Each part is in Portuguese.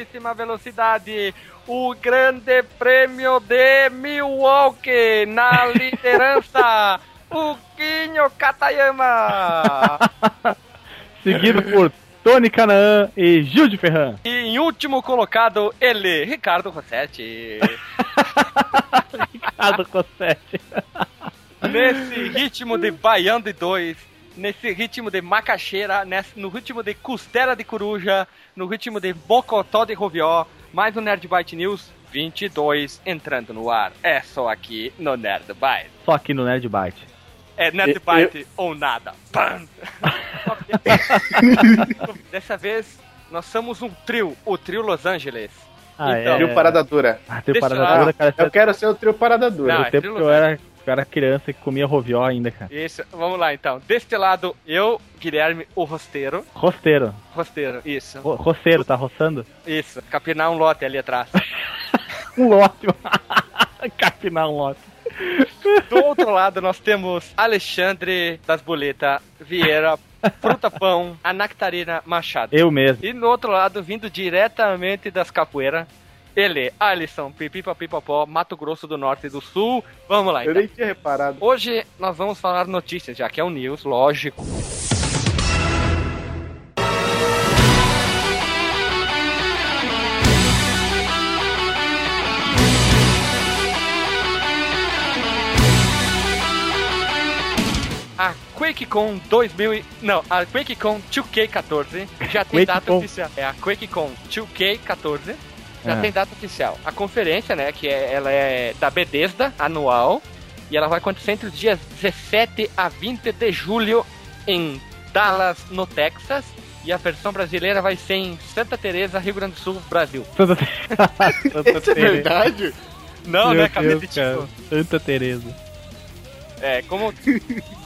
altíssima velocidade. O grande prêmio de Milwaukee na liderança. o Quinho Katayama. Seguido por Tony Canaan e Gil de Ferran. E em último colocado, ele, Ricardo Rossetti. Ricardo Rossetti. Nesse ritmo de Baiano de 2, nesse ritmo de macaxeira, nesse, no ritmo de costela de coruja, no ritmo de bocotó de rovió, mais um Nerd Byte News 22 entrando no ar. É só aqui no Nerd Byte. Só aqui no Nerd Byte. É Nerd Byte ou nada. Pam! Dessa vez, nós somos um trio, o trio Los Angeles. Ah, Então, é. trio Parada Dura. Ah, trio Parada. Dura, cara. Eu quero ser o trio Parada Dura. Não, No é tempo trio que eu era, eu era criança que comia rovió ainda, cara. Isso, vamos lá então. Deste lado, eu, Guilherme, o rosteiro. Rosteiro. Rosteiro, isso. Ro roceiro, tá roçando? Isso, capinar um lote ali atrás. Um lote. Capinar um lote. Do outro lado, nós temos Alexandre das Boletas Vieira, Fruta Pão, a Nectarina Machado. Eu mesmo. E no outro lado, vindo diretamente das capoeiras, ele, Alisson, Pipipapipopó, Mato Grosso do Norte e do Sul. Vamos lá, Eu então. nem tinha reparado. Hoje nós vamos falar notícias, já que é o News, lógico. A QuakeCon 2000 e... Não, a QuakeCon 2K14 já tem data oficial. É a QuakeCon 2K14 já É. tem data oficial. A conferência, né, que é, ela é da Bethesda, anual, e ela vai acontecer entre os dias 17 a 20 de julho em Dallas, no Texas. E a versão brasileira vai ser em Santa Teresa, Rio Grande do Sul, Brasil. Santa, Santa Isso é Teresa. verdade? Não, Meu né, cabeça Deus, de tipo. Santa Teresa. É, como,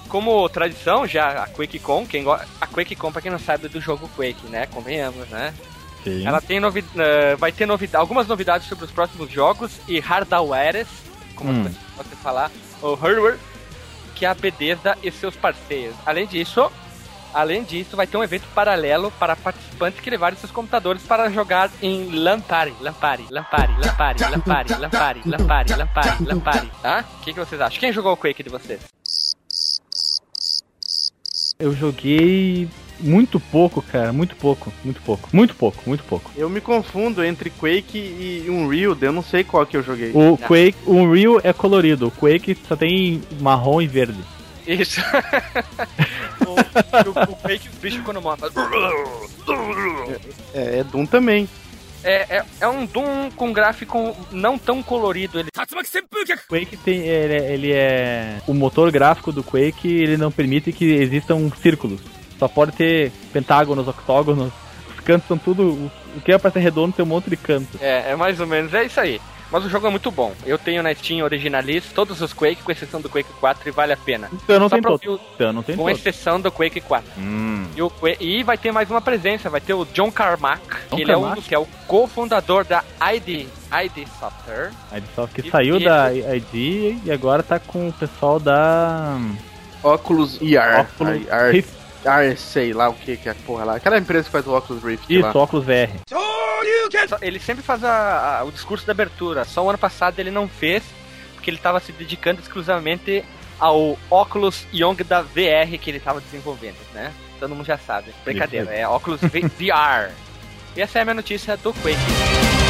como tradição, já a QuakeCon, quem a QuakeCon, pra quem não sabe, é do jogo Quake, né? Convenhamos, né? Sim. Ela tem novi... eh, vai ter novidade, algumas novidades sobre os próximos jogos e hardwares, como Hum. podem falar, o hardware, que é a Bethesda e seus parceiros. Além disso, além disso, vai ter um evento paralelo para participantes que levarem seus computadores para jogar em Party, LAN Party, LAN Party, LAN Party, LAN Party, tá? O que, que vocês acham? Quem jogou o Quake de vocês? Eu joguei muito pouco, cara. Muito pouco, muito pouco. Muito pouco, muito pouco. Eu me confundo entre Quake e Unreal, eu não sei qual que eu joguei. O Quake, o Unreal é colorido. O Quake só tem marrom e verde. Isso. o, o, o Quake, os bichos quando morrem. É, é Doom também. É, é, é um Doom com gráfico não tão colorido. Ele... O Quake tem, ele, é- ele é o motor gráfico do Quake, ele não permite que existam círculos. Só pode ter pentágonos, octógonos. Os cantos são tudo, o- que é pra ser redondo tem um monte de canto. É, é mais ou menos, é isso aí. Mas o jogo é muito bom. Eu tenho na Steam Originalist todos os Quake, com exceção do Quake 4, e vale a pena. Então não Só tem pra todo. ouvir o- Então não tem Com todo. exceção do Quake 4. Hum. E, o Que- e vai ter mais uma presença, vai ter o John Carmack, John que ele é um Carmack? que é o cofundador da ID, ID Software. A Ubisoft que E- saiu e- da ID e agora tá com o pessoal da Oculus ER. Oculus Rift. Ar, sei lá o que que é a porra lá. Aquela empresa que faz o Oculus Rift lá. Isso, óculos VR. Só- Ele sempre faz a- a- o discurso da abertura. Só o ano passado ele não fez, porque ele estava se dedicando exclusivamente ao Oculus Young da VR que ele estava desenvolvendo, né? Todo mundo já sabe. Brincadeira, é Oculus V- VR. E essa é a minha notícia do Quake.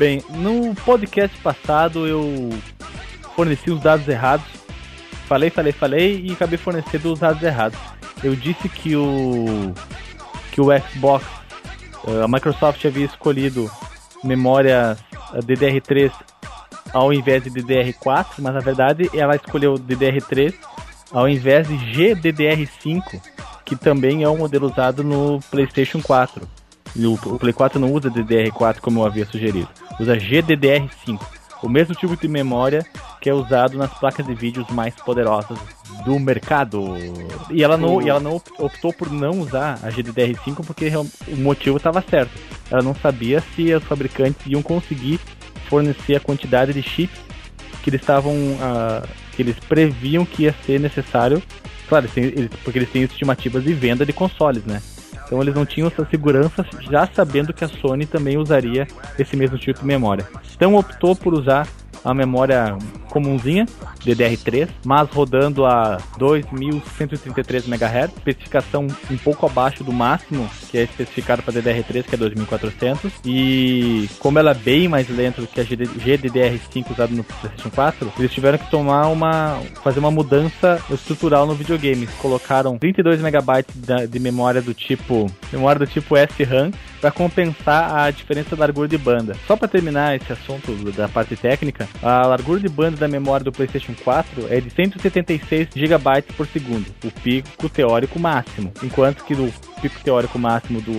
Bem, no podcast passado eu forneci os dados errados. Falei, falei, falei e acabei fornecendo os dados errados. Eu disse que o que o Xbox, eh, a Microsoft havia escolhido memória eh, DDR3 ao invés de DDR4, mas na verdade ela escolheu DDR3 ao invés de GDDR5, que também é um modelo usado no PlayStation 4. O, Play 4 não usa DDR4 como eu havia sugerido, usa GDDR5. o mesmo tipo de memória que é usado nas placas de vídeos mais poderosas do mercado. E ela não, e ela não optou por não usar a GDDR5 porque o motivo estava certo. Ela não sabia se os fabricantes iam conseguir fornecer a quantidade de chips que eles estavam uh, que eles previam que ia ser necessário. Claro, porque eles têm estimativas de venda de consoles, né? Então eles não tinham essa segurança já sabendo que a Sony também usaria esse mesmo tipo de memória. Então optou por usar a memória comumzinha, DDR3, mas rodando a 2133 MHz, especificação um pouco abaixo do máximo que é especificado para DDR3, que é 2400, e como ela é bem mais lenta do que a GDDR5 usada no PlayStation 4, eles tiveram que tomar uma fazer uma mudança estrutural no videogame. Colocaram 32 MB de memória do tipo memória do tipo SRAM para compensar a diferença da largura de banda. Só para terminar esse assunto da parte técnica, a largura de banda da memória do PlayStation 4 é de 176 GB por segundo, o pico teórico máximo, enquanto que o pico teórico máximo do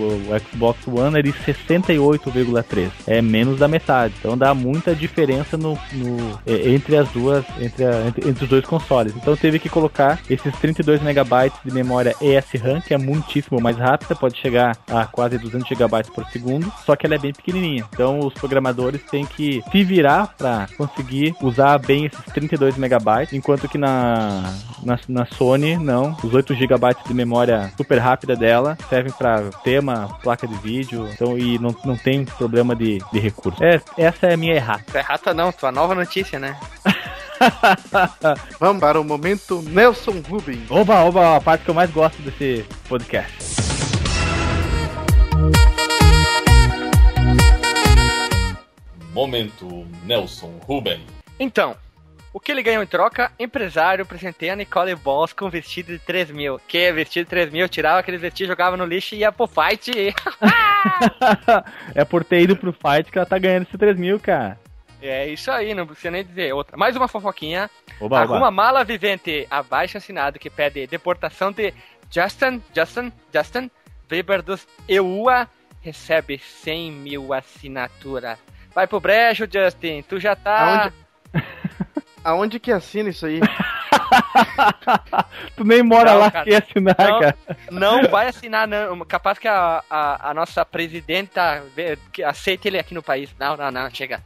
Xbox One é de 68,3, é menos da metade. Então dá muita diferença no, no entre as duas, entre, a, entre, entre, os dois consoles. Então teve que colocar esses 32 MB de memória ESRAM, que é muitíssimo mais rápida, pode chegar a quase 200 GB por segundo, só que ela é bem pequenininha. Então os programadores têm que se virar para conseguir usar bem esses 32 megabytes, enquanto que na, na, na Sony, não. Os 8 GB de memória super rápida dela servem para tema, placa de vídeo, então, e não, não tem problema de, de recurso. É, essa é a minha errata. Errata não, tua nova notícia, né? Vamos para o momento Nelson Rubin. Oba, oba, a parte que eu mais gosto desse podcast. Momento Nelson Ruben. Então, o que ele ganhou em troca? Empresário presenteia a Nicole Boss com vestido de 3 mil. Que é vestido de 3 mil, tirava aqueles vestidos, jogava no lixo e ia pro fight. é por ter ido pro fight que ela tá ganhando esse 3 mil, cara. É isso aí, não precisa nem dizer outra. Mais uma fofoquinha. Oba, Alguma oba. mala vivente abaixo assinado que pede deportação de Justin, Justin, Justin Bieber dos EUA recebe 100 mil assinaturas. Vai pro brejo, Justin. Tu já tá. Aonde, Aonde que assina isso aí? tu nem mora não, lá cara. que assinar, não, cara. Não vai assinar, não. Capaz que a, a, a nossa presidenta aceite ele aqui no país. Não, não, não, chega.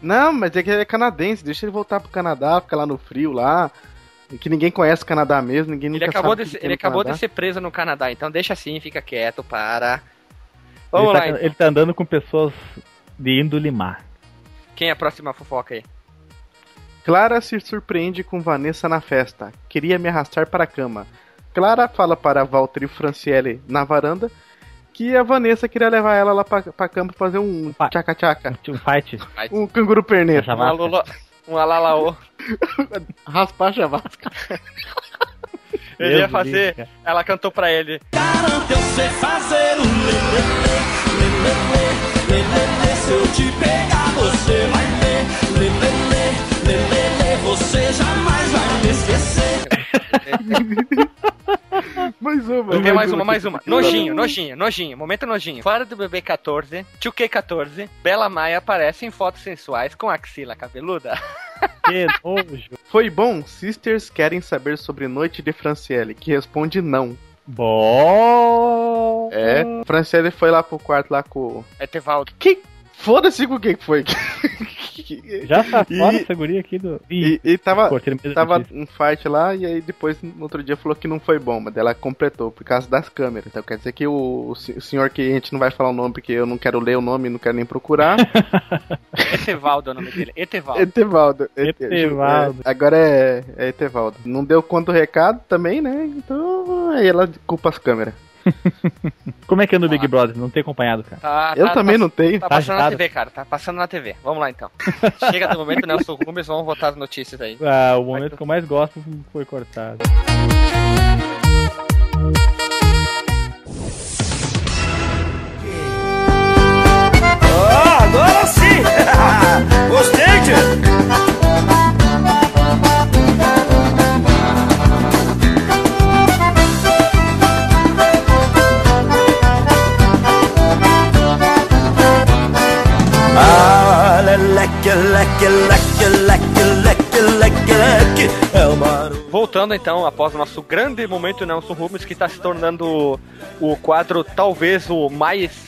Não, mas é que ele é canadense. Deixa ele voltar pro Canadá, ficar lá no frio lá. Que ninguém conhece o Canadá mesmo, ninguém ele acabou de ser, Ele acabou Canadá. de ser preso no Canadá, então deixa assim, fica quieto, para. Vamos ele tá lá. Tá, então. Ele tá andando com pessoas de índole má. Quem é a próxima fofoca aí? Clara se surpreende com Vanessa na festa. Queria me arrastar para a cama. Clara fala para Walter e Franciele na varanda que a Vanessa queria levar ela lá pra, pra cama pra fazer um tchaca-tchaca. Um fight. Um canguru perneta. Um, alula, um alalaô. Raspar a chavasca. Ele ia fazer. Deus, ela cantou pra ele. Garanto eu sei fazer um lelê, lelê, lelê, se eu te pegar você vai ver, lelê, lelê, você jamais vai me esquecer. mais uma. Tem mais uma, mais uma. Nojinho, nojinho, nojinho. Momento nojinho. Fora do bebê 14, 2K14, Bela Maia aparece em fotos sensuais com axila cabeluda. Que nojo. Foi bom? Sisters querem saber sobre Noite de Franciele, que responde não. Bom. É, Franciele foi lá pro quarto lá com. Etevaldo. Que Foda-se com o que foi. Já tá fora essa guria aqui do. Ih, e, e tava, tava um fight lá, e aí depois, no outro dia, falou que não foi bom, mas ela completou por causa das câmeras. Então quer dizer que o, o senhor que a gente não vai falar o nome porque eu não quero ler o nome, não quero nem procurar. Etevaldo é o nome dele. Etevaldo. Etevaldo. Etevaldo. É, agora é, é Etevaldo. Não deu conta do recado também, né? Então aí ela culpa as câmeras. Como é que é no Big Brother? Não tem acompanhado, cara. Tá, eu tá, também tá, não tenho. Tá passando na TV, cara. Tá passando na TV. Vamos lá então. Chega do momento, Nelson Rubens, vamos votar as notícias aí. Ah, o momento Vai, que eu mais gosto foi cortado. Ah, agora sim! Gostei, tio! Voltando então, após o nosso grande momento Nelson Rubens, que está se tornando o quadro talvez o mais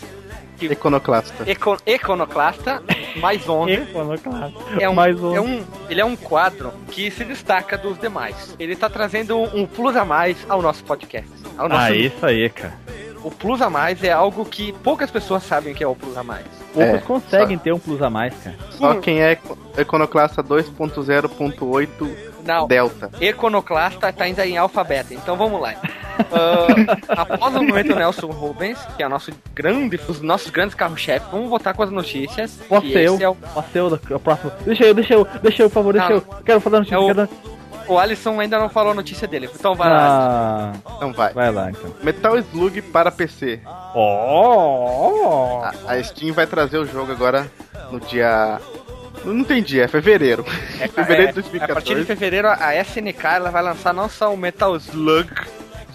Iconoclasta. eco- iconoclasta, mais onda. Iconoclasta. É um, Mais um. é um, ele é um quadro que se destaca dos demais. Ele tá trazendo um, um plus a mais ao nosso podcast. Ao nosso Ah, isso aí, cara. O plus a mais é algo que poucas pessoas sabem que é o plus a mais. Poucos É, conseguem ter um plus a mais, cara. Só quem é Iconoclasta 2.0.8 Não, Delta. Iconoclasta tá ainda em alfabeto, então vamos lá. Ah, após o momento Nelson Rubens, que é o nosso grande, os nossos grandes carro-chefe, vamos voltar com as notícias. Posso ser eu? é o, Posso ser eu, o próximo. Deixa eu, deixa eu, deixa eu, por favor, deixa Não. eu. Quero fazer a notícia. É o- o Alisson ainda não falou a notícia dele, então vai lá. Ah, Então vai. vai lá, então. Metal Slug para PC. Oh! A, a Steam vai trazer o jogo agora no dia. Não entendi, é fevereiro. fevereiro de É, a partir de 2014. fevereiro, a SNK ela vai lançar não só o Metal Slug,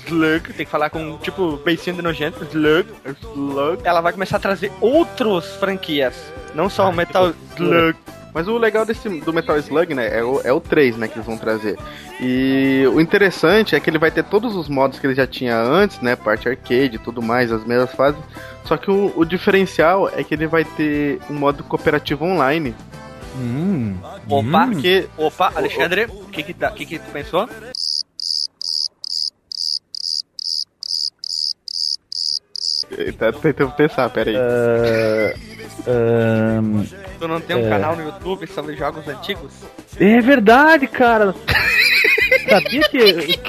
Slug, tem que falar com tipo beicinho de nojento, Slug, Slug. ela vai começar a trazer outras franquias, não só o Metal Slug. Mas o legal desse, do Metal Slug, né, é o, é o 3, né, que eles vão trazer. E o interessante é que ele vai ter todos os modos que ele já tinha antes, né, parte arcade e tudo mais, as mesmas fases. Só que o, o diferencial é que ele vai ter um modo cooperativo online. Hum. Opa, hum. Porque Opa, Alexandre, o que que, tá, que que tu pensou? Tá tentando pensar, peraí. Ah, ahn, Tu não tem um É. canal no YouTube sobre jogos antigos? é verdade, cara. Sabia que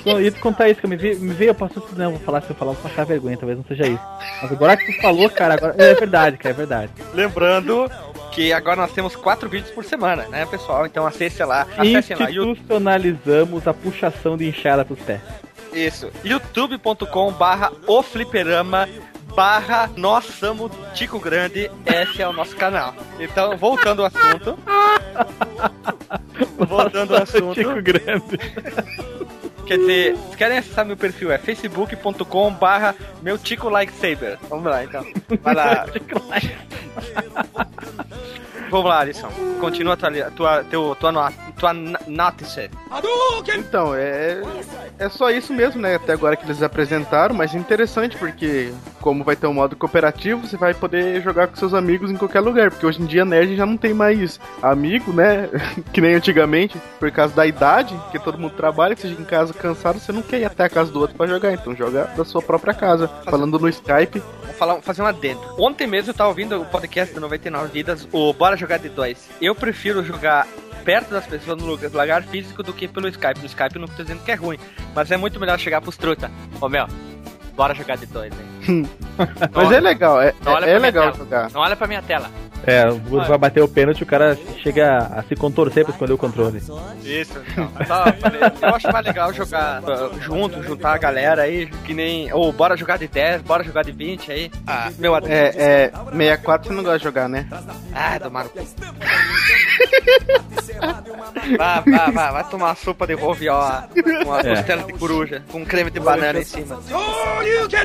eu ia te contar isso, que eu me veio, me veio eu posso não, vou falar se eu falar, vou passar vergonha, talvez não seja isso. Mas agora que tu falou, cara, agora é verdade, cara, é verdade. Lembrando que agora nós temos quatro vídeos por semana, né, pessoal? Então acesse lá, acessem lá. Institucionalizamos a puxação de enxada pros pés. Isso. youtube.com barra o fliperama barra nós somos Tico Grande, esse é o nosso canal. Então, voltando ao assunto. voltando ao assunto. Tico Grande. Quer dizer, se querem acessar meu perfil, é facebook.com barra meu Tico Lightsaber. Vamos lá, então. Vai lá. Vamos lá, Alisson. Continua tua, tua, teu, tua, no- tua n- notice. Então, é, é só isso mesmo, né? Até agora que eles apresentaram, mas é interessante porque, como vai ter um modo cooperativo, você vai poder jogar com seus amigos em qualquer lugar. Porque hoje em dia nerd já não tem mais amigo, né? que nem antigamente, por causa da idade, que todo mundo trabalha, que você chega em casa cansado, você não quer ir até a casa do outro pra jogar, então joga da sua própria casa. Falando no Skype, Vou falar, fazer um adendo. Ontem mesmo eu tava ouvindo o podcast do 99 Vidas, o Bora Jogar de 2. Eu prefiro jogar perto das pessoas no lugar, físico do que pelo Skype. No Skype eu não tô dizendo que é ruim, mas é muito melhor chegar pros truta. Ô meu, bora jogar de 2, hein? mas é legal, é, Não olha é, é pra minha legal tela. jogar. Não olha pra minha tela. É, o Guto vai bater o pênalti o cara chega a se contorcer pra esconder o controle. Isso, então. Eu acho mais legal jogar uh, junto, juntar a galera aí, que nem. Ou bora jogar de 10, bora jogar de 20 aí. Ah, meu. É, é, 64 você não gosta de jogar, né? Ah, tomaram. Vai, vai, vai, vai tomar uma sopa de rovió com uma É. costela de coruja, com creme de banana em cima.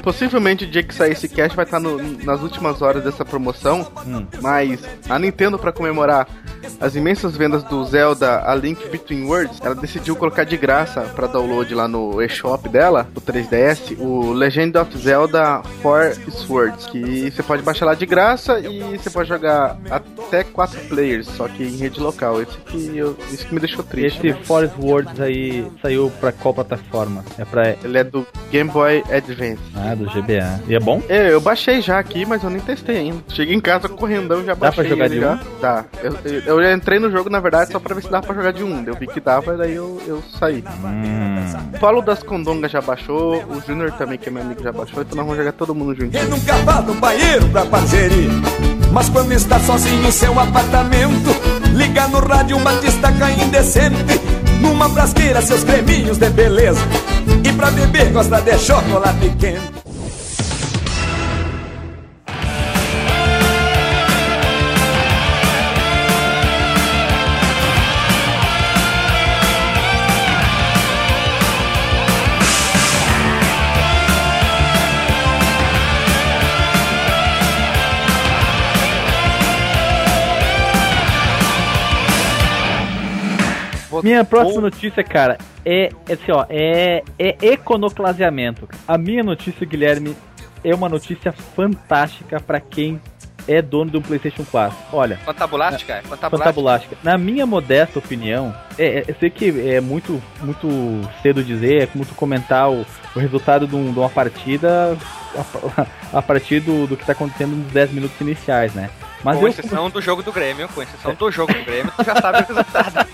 Possivelmente o dia que sair esse cast vai estar no- nas últimas horas dessa promoção, Hum. mas a Nintendo, para comemorar as imensas vendas do Zelda A Link Between Worlds, ela decidiu colocar de graça para download lá no eShop dela, o 3DS, o Legend of Zelda Four Swords, que você pode baixar lá de graça e você pode jogar até quatro players, só que em rede local. Esse que, eu, isso que me deixou triste. Esse Forest Words aí saiu pra qual plataforma? É pra. Ele é do Game Boy Advance. Ah, do GBA. E é bom? É, eu baixei já aqui, mas eu nem testei ainda. Cheguei em casa correndão, já Dá pra baixei jogar de já. um? Dá. Eu, eu, eu entrei no jogo, na verdade, só pra ver se dava pra jogar de um. Eu vi que dava, daí eu, eu saí. Hum. O Paulo das Condongas já baixou, o Junior também, que é meu amigo, já baixou, então nós vamos jogar todo mundo juntinho. Ele nunca vá no banheiro pra parceria. Mas quando está sozinho em seu apartamento, liga no rádio uma destaca indecente. Numa frasqueira, seus creminhos de beleza. E pra beber, gosta de chocolate quente. Minha próxima notícia, cara, é, é assim, ó, é, é econoclasiamento. A minha notícia, Guilherme, é uma notícia fantástica para quem é dono do PlayStation 4. Olha. Fantabulástica? É fantabulástica. Fantabulástica. Na minha modesta opinião, é, é, eu sei que é muito, muito cedo dizer, é muito comentar o, o resultado de, um, de, uma partida a, a partir do, do que está acontecendo nos 10 minutos iniciais, né? Mas com eu... exceção do jogo do Grêmio, com exceção do jogo do Grêmio, tu já sabe o resultado.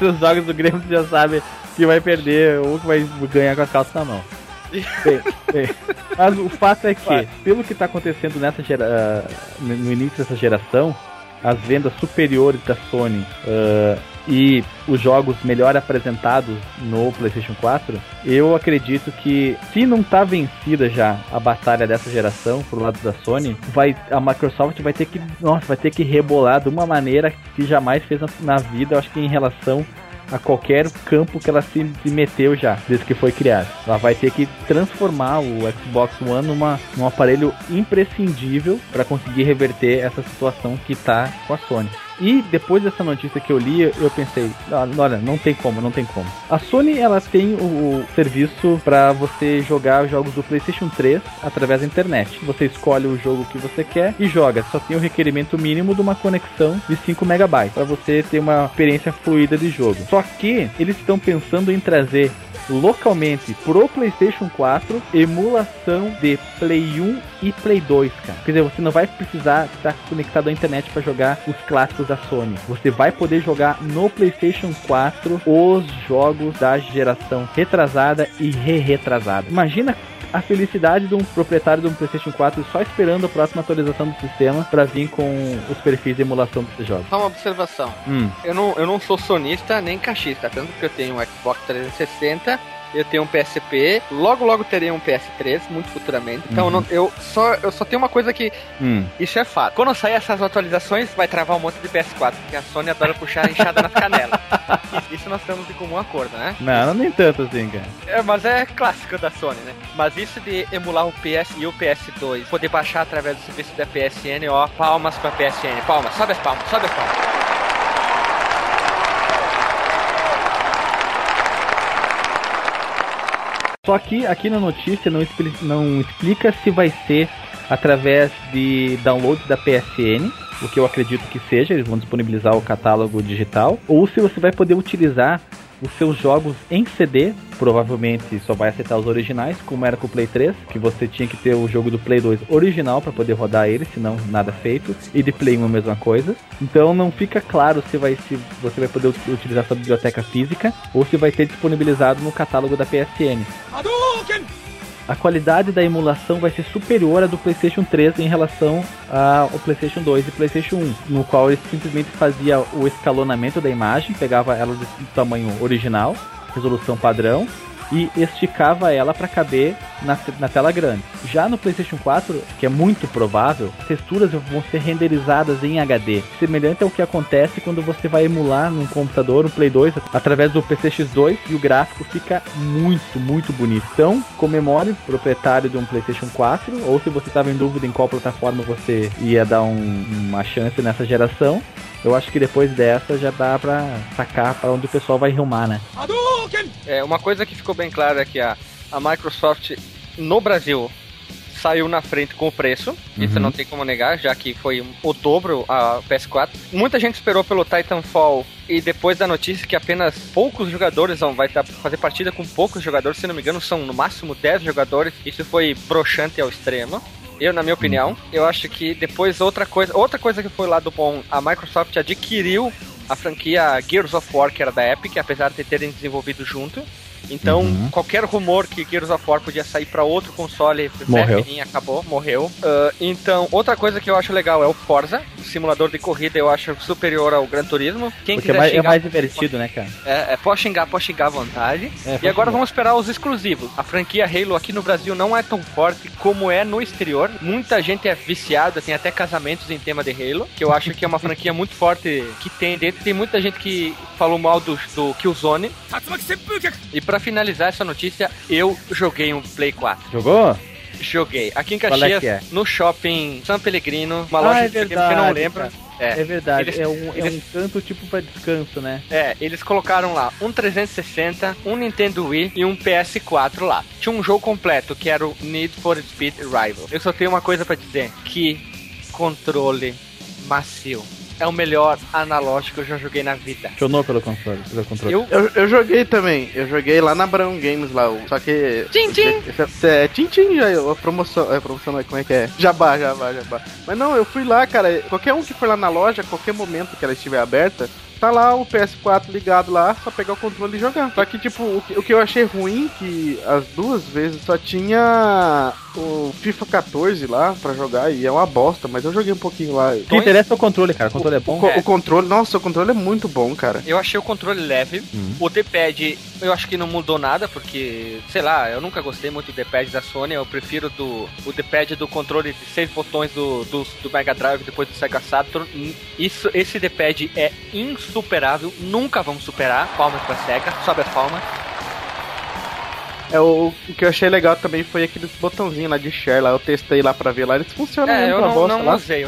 Os jogos do Grêmio tu já sabe que vai perder ou que vai ganhar com as calças na mão. Bem, bem. Mas o fato é que, pelo que está acontecendo nessa gera... no início dessa geração, as vendas superiores da Sony uh, e os jogos melhor apresentados no PlayStation 4, eu acredito que se não está vencida já a batalha dessa geração pro lado da Sony, vai a Microsoft vai ter que, nossa, vai ter que rebolar de uma maneira que jamais fez na, na vida, eu acho que em relação a qualquer campo que ela se, se, meteu já, desde que foi criado. Ela vai ter que transformar o Xbox One numa, num aparelho imprescindível para conseguir reverter essa situação que está com a Sony. E depois dessa notícia que eu li, eu pensei, olha, não tem como, não tem como. A Sony ela tem o, serviço para você jogar jogos do PlayStation 3 através da internet. Você escolhe o jogo que você quer e joga. Só tem o requerimento mínimo de uma conexão de 5 megabytes para você ter uma experiência fluida de jogo. Só que eles estão pensando em trazer localmente pro PlayStation 4 emulação de Play 1 e Play 2, cara. Quer dizer, você não vai precisar estar conectado à internet para jogar os clássicos da Sony. Você vai poder jogar no PlayStation 4 os jogos da geração retrasada e re-retrasada. Imagina a felicidade de um proprietário de um PlayStation 4 só esperando a próxima atualização do sistema para vir com os perfis de emulação desses jogos. Só uma observação. Hum. Eu, não, eu não sou sonista nem caixista, tanto que eu tenho um Xbox 360 eu tenho um PSP, logo logo terei um PS3, muito futuramente. Então uhum. eu, não, eu, só, eu só tenho uma coisa que. Hum. Isso é fato. Quando sair essas atualizações, vai travar um monte de PS4, porque a Sony adora puxar a enxada nas canelas. Isso nós estamos em comum acordo, né? Não, não nem tanto assim, cara. É, mas é clássico da Sony, né? Mas isso de emular o PS e o PS2, poder baixar através do serviço da PSN, ó, palmas pra PSN, palmas, sobe as palmas, sobe as palmas. Só que aqui na notícia não explica, não explica se vai ser através de download da PSN, o que eu acredito que seja, eles vão disponibilizar o catálogo digital, ou se você vai poder utilizar os seus jogos em CD, provavelmente só vai aceitar os originais, como era com o Play 3, que você tinha que ter o jogo do Play 2 original para poder rodar ele, senão nada feito, e de Play 1 a mesma coisa. Então não fica claro se, vai, se você vai poder utilizar sua biblioteca física ou se vai ter disponibilizado no catálogo da PSN. A qualidade da emulação vai ser superior à do PlayStation 3 em relação ao PlayStation 2 e PlayStation 1, no qual ele simplesmente fazia o escalonamento da imagem, pegava ela do tamanho original, resolução padrão, e esticava ela para caber na, na, tela grande. Já no PlayStation 4, que é muito provável, as texturas vão ser renderizadas em HD, semelhante ao que acontece quando você vai emular num computador, um Play 2, através do PCX2 e o gráfico fica muito, muito bonito. Então, comemore proprietário de um PlayStation 4, ou se você estava em dúvida em qual plataforma você ia dar um, uma chance nessa geração, eu acho que depois dessa já dá pra sacar para onde o pessoal vai rumar, né? É, uma coisa que ficou bem clara é que a, a Microsoft no Brasil saiu na frente com o preço, uhum. isso não tem como negar, já que foi o dobro a PS4. Muita gente esperou pelo Titanfall e depois da notícia que apenas poucos jogadores vão vai fazer partida com poucos jogadores, se não me engano, são no máximo 10 jogadores. Isso foi broxante ao extremo. Eu, na minha opinião, eu acho que depois outra coisa, outra coisa que foi lá do bom, a Microsoft adquiriu a franquia Gears of War, que era da Epic, apesar de terem desenvolvido junto. Então, uhum. qualquer rumor que Gears of War podia sair para outro console, morreu. acabou, morreu. Uh, então, outra coisa que eu acho legal é o Forza, o simulador de corrida eu acho superior ao Gran Turismo. Quem Porque é mais, é xingar, é mais divertido, né, cara? É, é, pode xingar, pode xingar à vontade. É, e agora xingar. vamos esperar os exclusivos. A franquia Halo aqui no Brasil não é tão forte como é no exterior. Muita gente é viciada, tem até casamentos em tema de Halo, que eu acho que é uma franquia muito forte que tem dentro. Tem muita gente que falou mal do, do Killzone. E pra finalizar essa notícia, eu joguei um Play 4. Jogou? Joguei. Aqui em é Caxias, que é? no shopping São Pellegrino, uma Ah, loja é de que verdade, eu não lembro. cara. É. É verdade, Eles- é, um, é eles- um canto tipo pra descanso, né? É, eles colocaram lá um 360, um Nintendo Wii e um PS4 lá. Tinha um jogo completo que era o Need for Speed Rival. Eu só tenho uma coisa pra dizer: que controle macio. É o melhor analógico que eu já joguei na vida. Funcionou pelo controle, pelo controle. Eu Eu, eu joguei também, eu joguei lá na Brown Games lá, só que. Esse é, é Tchim Tchim já, a promoção, é promoção, não, como é que é? Jabá, jabá, jabá. Mas não, eu fui lá, cara, qualquer um que for lá na loja, qualquer momento que ela estiver aberta, tá lá o PS4 ligado lá, só pegar o controle e jogar. Só que, tipo, o que, o que eu achei ruim, que as duas vezes só tinha o FIFA 14 lá pra jogar, e é uma bosta, mas eu joguei um pouquinho lá. O que interessa é o controle, cara. O controle é O, bom. co- É. o controle, nossa, o controle é muito bom, cara. Eu achei o controle leve. Hum. O D-pad, eu acho que não mudou nada, porque, sei lá, eu nunca gostei muito do D-pad da Sony. Eu prefiro do, o D-pad do controle de seis botões do, do, do Mega Drive depois do Sega Saturn. Isso, esse D-pad é insuperável, nunca vamos superar. Palmas pra Sega, sobe as palmas. É, o, o que eu achei legal também foi aqueles botãozinhos lá de share lá, eu testei lá pra ver lá, eles funcionam É, mesmo eu não, bosta não lá. usei.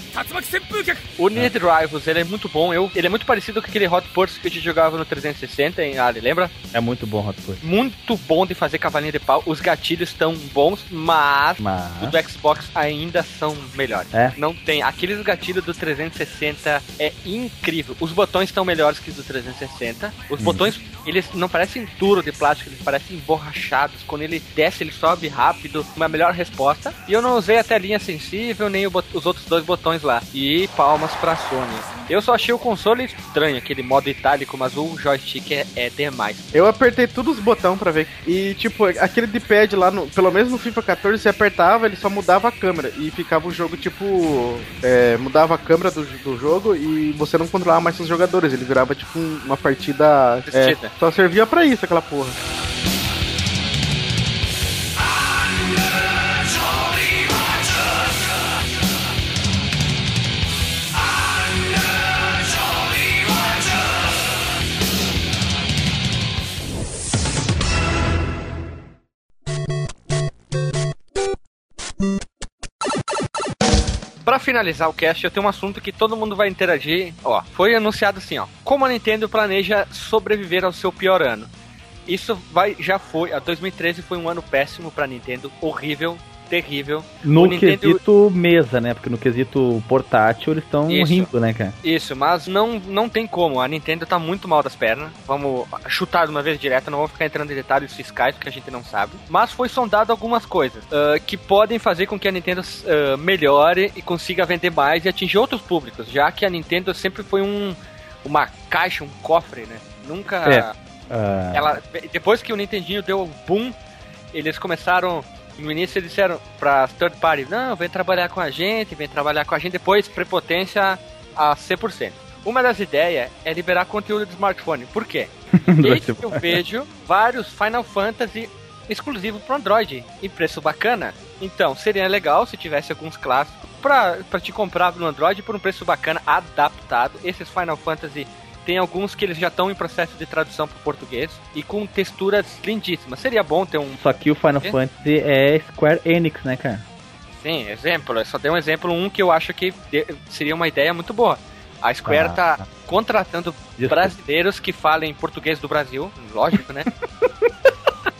O Need Rivals, ele é muito bom. Eu, ele é muito parecido com aquele Hot Pursuit que a gente jogava no 360, hein, Ali, lembra? É muito bom, Hot Pursuit. Muito bom de fazer cavalinho de pau. Os gatilhos estão bons, mas Mas. os do Xbox ainda são melhores. É? Não tem. Aqueles gatilhos do 360 é incrível. Os botões estão melhores que os do 360. Os Hum. botões, eles não parecem duro de plástico, eles parecem borrachados. Quando ele desce, ele sobe rápido. Uma melhor resposta. E eu não usei a linha sensível, nem os outros dois botões lá. E palmas pra Sony. Eu só achei o console estranho, aquele modo itálico, mas o joystick é, é demais. Eu apertei todos os botões pra ver. E tipo, aquele de pad lá, no, pelo menos no FIFA 14, você apertava, ele só mudava a câmera. E ficava o jogo, tipo. é, mudava a câmera do, do jogo e você não controlava mais seus jogadores. Ele virava tipo um- uma partida. É, só servia pra isso aquela porra. Pra finalizar o cast, eu tenho um assunto que todo mundo vai interagir. Ó, foi anunciado assim, ó. Como a Nintendo planeja sobreviver ao seu pior ano? Isso vai, já foi. A 2013 foi um ano péssimo pra Nintendo, horrível, terrível. No Nintendo- quesito mesa, né? Porque no quesito portátil eles estão rindo, né, cara? Isso, mas não, não tem como. A Nintendo tá muito mal das pernas. Vamos chutar de uma vez direta, não vou ficar entrando em detalhes fiscais porque a gente não sabe. Mas foi sondado algumas coisas ah, que podem fazer com que a Nintendo ah, melhore e consiga vender mais e atingir outros públicos, já que a Nintendo sempre foi um uma caixa, um cofre, né? Nunca. É. Ah, Ela, depois que o Nintendinho deu o boom, eles começaram. No início eles disseram para third party, não, vem trabalhar com a gente, vem trabalhar com a gente, depois prepotência a 100%. Uma das ideias é liberar conteúdo de smartphone. Por quê? Desde que eu vejo vários Final Fantasy exclusivos para Android em preço bacana. Então, seria legal se tivesse alguns clássicos para te comprar no Android por um preço bacana, adaptado. Esses Final Fantasy tem alguns que eles já estão em processo de tradução para português e com texturas lindíssimas. Seria bom ter um, Só que o Final É? Fantasy é Square Enix, né, cara? sim, exemplo. Eu só dei um exemplo, um que eu acho que seria uma ideia muito boa. A Square Ah. tá contratando Desculpa. brasileiros que falem português do Brasil, lógico, né?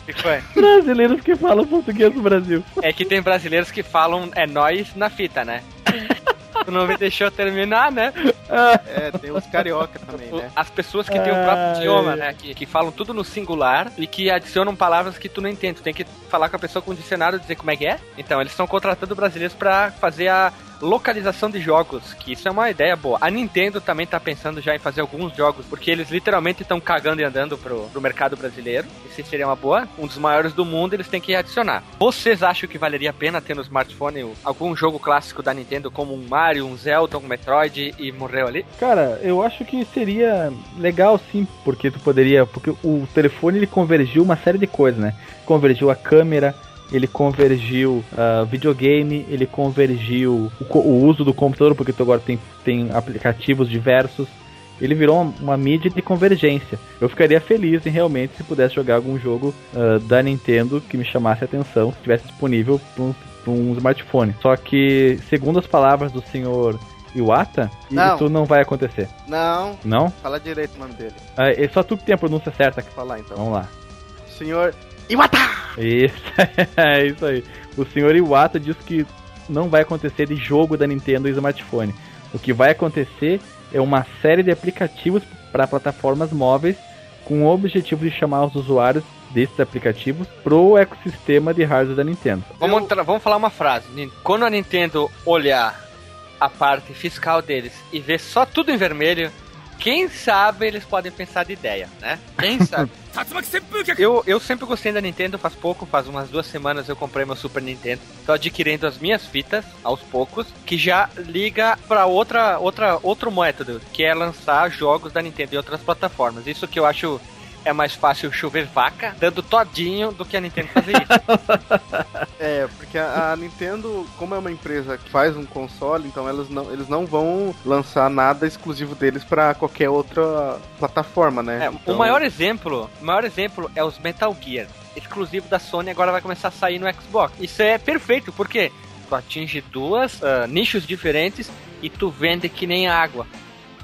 Que foi? Brasileiros que falam português do Brasil. É que tem brasileiros que falam é nós na fita, né? Tu não me deixou terminar, né? É, tem os carioca também, né? As pessoas que têm o próprio idioma, né? Que, que falam tudo no singular e que adicionam palavras que tu não entende. Tu tem que falar com a pessoa com o dicionário e dizer como é que é. Então, eles estão contratando brasileiros pra fazer a localização de jogos, que isso é uma ideia boa. A Nintendo também tá pensando já em fazer alguns jogos, porque eles literalmente estão cagando e andando pro, pro mercado brasileiro. Isso seria uma boa. Um dos maiores do mundo, eles têm que adicionar. Vocês acham que valeria a pena ter no smartphone algum jogo clássico da Nintendo, como um Mario, um Zelda, um Metroid e morreu ali? Cara, eu acho que seria legal sim, porque tu poderia. Porque o telefone ele convergiu uma série de coisas, né? Convergiu a câmera, ele convergiu ah, videogame, ele convergiu o, o uso do computador, porque tu agora tem, tem aplicativos diversos. Ele virou uma, uma mídia de convergência. Eu ficaria feliz em realmente se pudesse jogar algum jogo ah, da Nintendo que me chamasse a atenção, que estivesse disponível para um um smartphone. Só que, segundo as palavras do senhor Iwata, Não. isso não vai acontecer. Não, Não? fala direito o nome dele. Ah, É só tu que tem a pronúncia certa. Vou falar então. Vamos lá. Senhor Iwata! Isso, é isso aí. O senhor Iwata diz que não vai acontecer de jogo da Nintendo e smartphone. O que vai acontecer é uma série de aplicativos para plataformas móveis com o objetivo de chamar os usuários desses aplicativos pro ecossistema de hardware da Nintendo. Vamos, entrar- vamos falar uma frase. Quando a Nintendo olhar a parte fiscal deles e ver só tudo em vermelho, quem sabe eles podem pensar de ideia, né? Quem sabe? eu, eu sempre gostei da Nintendo, faz pouco, faz umas duas semanas eu comprei meu Super Nintendo. Tô adquirindo as minhas fitas, aos poucos, que já liga pra outra, outra, outro método, que é lançar jogos da Nintendo em outras plataformas. Isso que eu acho é mais fácil chover vaca, dando todinho, do que a Nintendo fazer isso. É, porque a, a Nintendo, como é uma empresa que faz um console, então elas não, eles não vão lançar nada exclusivo deles pra qualquer outra plataforma, né? É, Então, O maior exemplo, o maior exemplo é os Metal Gear, exclusivo da Sony, agora vai começar a sair no Xbox. Isso é perfeito, porque tu atinge duas ah, nichos diferentes e tu vende que nem água.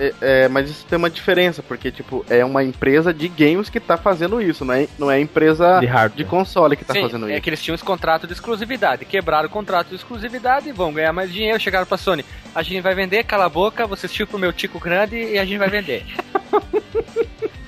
É, é, mas isso tem uma diferença, porque, tipo, é uma empresa de games que tá fazendo isso, não é, não é a empresa De de, console que tá Sim, fazendo é isso. que eles tinham esse contrato de exclusividade, quebraram o contrato de exclusividade, vão ganhar mais dinheiro, chegaram pra Sony. A gente vai vender, cala a boca, você assistiu pro meu tico grande e a gente vai vender.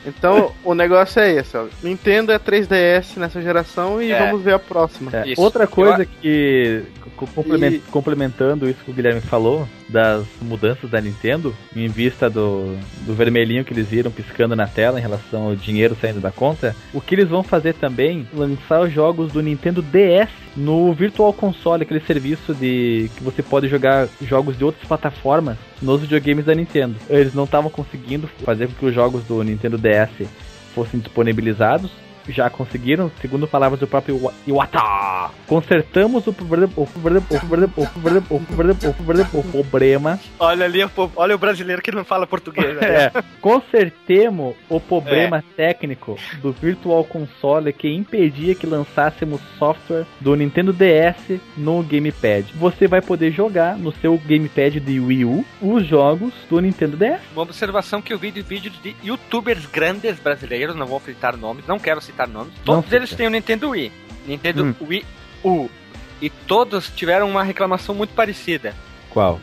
Então, o negócio é esse, ó. Nintendo é 3DS nessa geração e É. vamos ver a próxima. É. Outra Eu coisa que, co- complemen- E- complementando isso que o Guilherme falou, das mudanças da Nintendo, em vista do, do vermelhinho que eles viram piscando na tela em relação ao dinheiro saindo da conta, o que eles vão fazer também, lançar os jogos do Nintendo DS no Virtual Console, aquele serviço de que você pode jogar jogos de outras plataformas nos videogames da Nintendo. Eles não estavam conseguindo fazer com que os jogos do Nintendo DS fossem disponibilizados. Já conseguiram, segundo palavras do próprio Iwa- Iwata. Consertamos o problema, o problema, o problema, o problema, o problema, o problema, o problema. Olha ali, olha o brasileiro que não fala português. É, consertemos o problema técnico do Virtual Console que impedia que lançássemos software do Nintendo DS no Gamepad. Você vai poder jogar no seu Gamepad de Wii U os jogos do Nintendo DS. Uma observação que eu vi de vídeos de youtubers grandes brasileiros, não vou citar nomes, não quero citar nomes. Não Todos eles têm o Nintendo Wii. Nintendo Hum. Wii U. E todos tiveram uma reclamação muito parecida. Qual?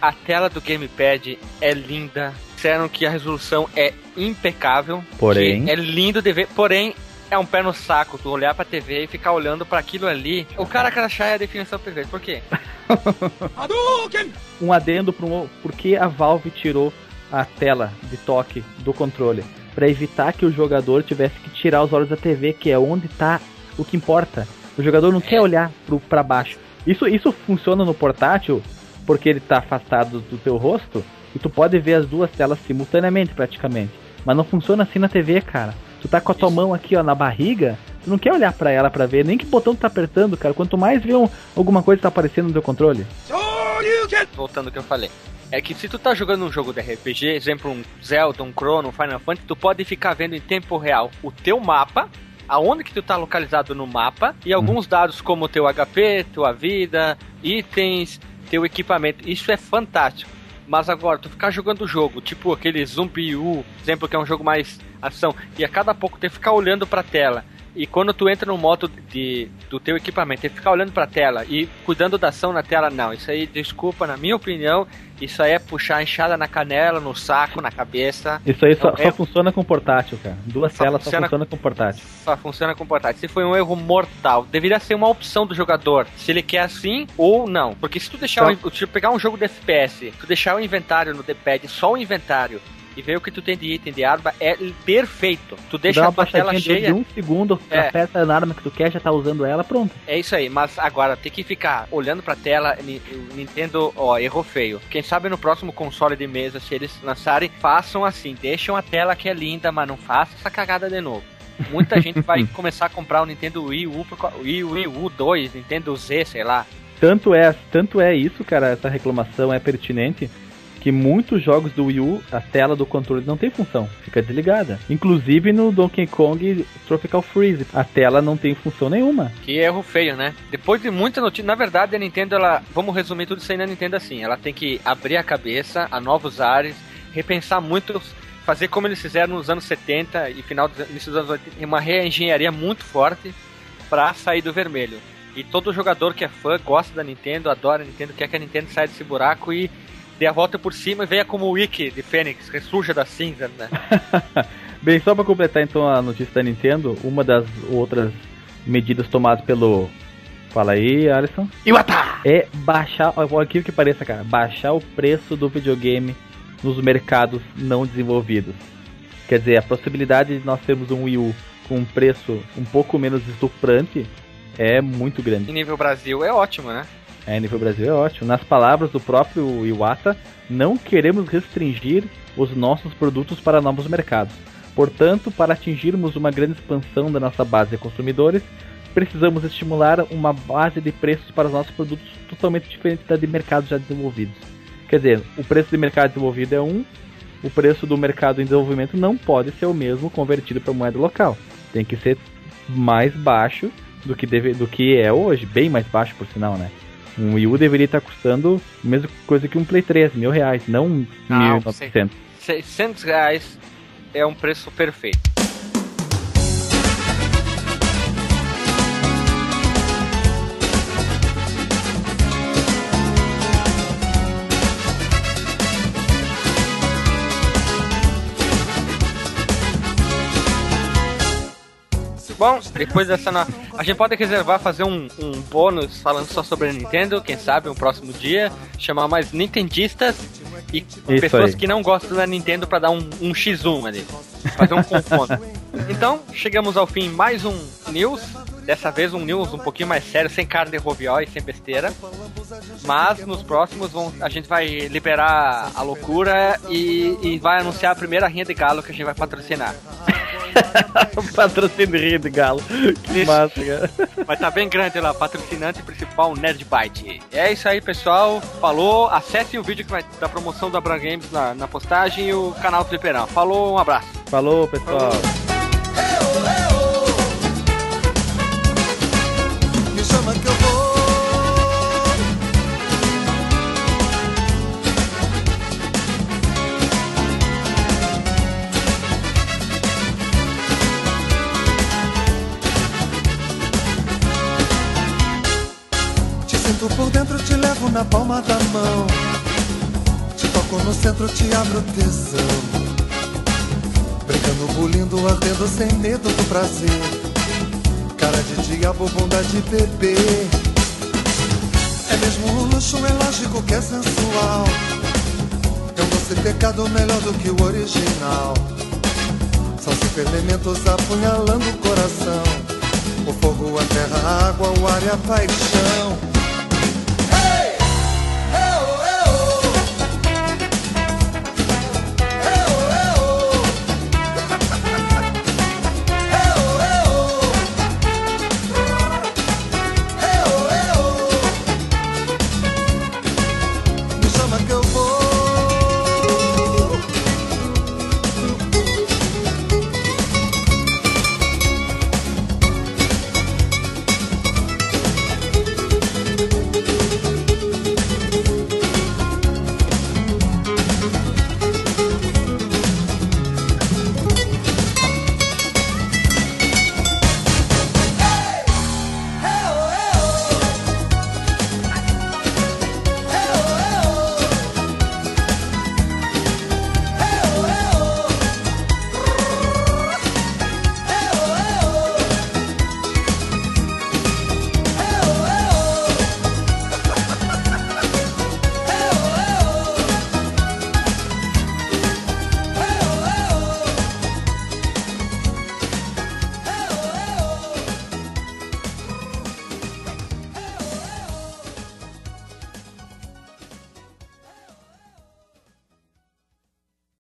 A tela do gamepad é linda. Disseram que a resolução é impecável. Porém- que é lindo de ver. Porém, é um pé no saco tu olhar pra TV e ficar olhando pra aquilo ali. O cara quer achar a definição perfeita. Por quê? um adendo para um, porque a Valve tirou a tela de toque do controle para evitar que o jogador tivesse que tirar os olhos da TV, que é onde tá o que importa. O jogador não quer olhar para baixo. Isso, isso funciona no portátil porque ele tá afastado do teu rosto e tu pode ver as duas telas simultaneamente praticamente. Mas não funciona assim na TV, cara. Tu tá com a tua mão aqui, ó, na barriga, tu não quer olhar para ela para ver nem que botão tu tá apertando, cara. Quanto mais vê um, alguma coisa tá aparecendo no teu controle. voltando ao que eu falei. É que se tu tá jogando um jogo de RPG, exemplo um Zelda, um Chrono, um Final Fantasy, tu pode ficar vendo em tempo real o teu mapa, aonde que tu tá localizado no mapa, e alguns dados como o teu HP, tua vida, itens, teu equipamento. Isso é fantástico. Mas agora, tu ficar jogando o jogo, tipo aquele Zumbi U, exemplo que é um jogo mais ação, e a cada pouco que ficar olhando pra tela. E quando tu entra no modo de, do teu equipamento, tem que ficar olhando pra tela e cuidando da ação na tela, não. Isso aí, desculpa, na minha opinião, isso aí é puxar a enxada na canela, no saco, na cabeça. Isso aí só, só é- funciona com portátil, cara. Duas Só telas só funciona- funciona com portátil. Só funciona com portátil. Se foi um erro mortal, deveria ser uma opção do jogador. Se ele quer assim ou não. Porque se tu deixar Então- o, se tu pegar um jogo de FPS, tu deixar o inventário no D-pad, só o inventário, e ver o que tu tem de item de arma, é perfeito. Tu deixa Dá a uma tua tela cheia. de um segundo, É. aperta na arma que tu quer, já tá usando ela, pronto. É isso aí, mas agora tem que ficar olhando pra tela, Nintendo, ó, errou feio. Quem sabe no próximo console de mesa, se eles lançarem, façam assim, deixam a tela que é linda, mas não faça essa cagada de novo. Muita gente vai começar a comprar o Nintendo Wii U, Wii, Wii U 2, Nintendo Z, sei lá. Tanto é, tanto é isso, cara, essa reclamação é pertinente, que muitos jogos do Wii U, a tela do controle não tem função, fica desligada. Inclusive no Donkey Kong Tropical Freeze, a tela não tem função nenhuma. Que erro feio, né? Depois de muita notícia, na verdade a Nintendo, ela, vamos resumir tudo isso aí na Nintendo assim, ela tem que abrir a cabeça a novos ares, repensar muito fazer como eles fizeram nos anos 70 e final dos, anos 80, uma reengenharia muito forte para sair do vermelho. E todo jogador que é fã gosta da Nintendo, adora a Nintendo, quer que a Nintendo saia desse buraco e dê a volta por cima e venha como o Wiki de Fênix, ressurja da cinza, né? Bem, só para completar então a notícia da Nintendo, uma das outras medidas tomadas pelo Fala aí, Alisson. Iwata! É baixar, aquilo que pareça, cara, baixar o preço do videogame nos mercados não desenvolvidos. Quer dizer, a possibilidade de nós termos um Wii U com um preço um pouco menos estuprante é muito grande. Em nível Brasil é ótimo, né? É, nível Brasil é ótimo. Nas palavras do próprio Iwata, não queremos restringir os nossos produtos para novos mercados. Portanto, para atingirmos uma grande expansão da nossa base de consumidores, precisamos estimular uma base de preços para os nossos produtos totalmente diferente da de mercados já desenvolvidos. Quer dizer, o preço de mercado desenvolvido é um, o preço do mercado em desenvolvimento não pode ser o mesmo convertido para moeda local. Tem que ser mais baixo do que, deve, do que é hoje, bem mais baixo por sinal, né? Um Wii U deveria estar custando a mesma coisa que um Play 3, mil reais, não mil novecentos. 600 reais é um preço perfeito. Bom, depois dessa. A gente pode reservar fazer um, um bônus falando só sobre a Nintendo, quem sabe, um próximo dia. Chamar mais Nintendistas e Isso pessoas aí. que não gostam da Nintendo para dar um, um X1 ali. Fazer um confronto. então, chegamos ao fim mais um News. Dessa vez um news um pouquinho mais sério, sem cara de rovió e sem besteira. Mas nos próximos vão, a gente vai liberar a loucura e, e vai anunciar a primeira rinha de galo que a gente vai patrocinar. Patrocínio Rio de Galo. Que isso. massa, cara. Mas tá bem grande lá, patrocinante principal Nerd Byte. É isso aí, pessoal. Falou. Acessem o vídeo que vai da promoção da Brand Games na, na postagem e o canal do Fliperão. Falou, um abraço. Falou, pessoal. Falou. sinto levo na palma da mão. Te toco no centro, te abro tesão. Brincando, bulindo, ardendo sem medo do prazer. Cara de diabo, bunda de bebê. É mesmo um luxo, é lógico que é sensual. É um doce pecado melhor do que o original. São cinco elementos apunhalando o coração. O fogo, a terra, a água, o ar e a paixão.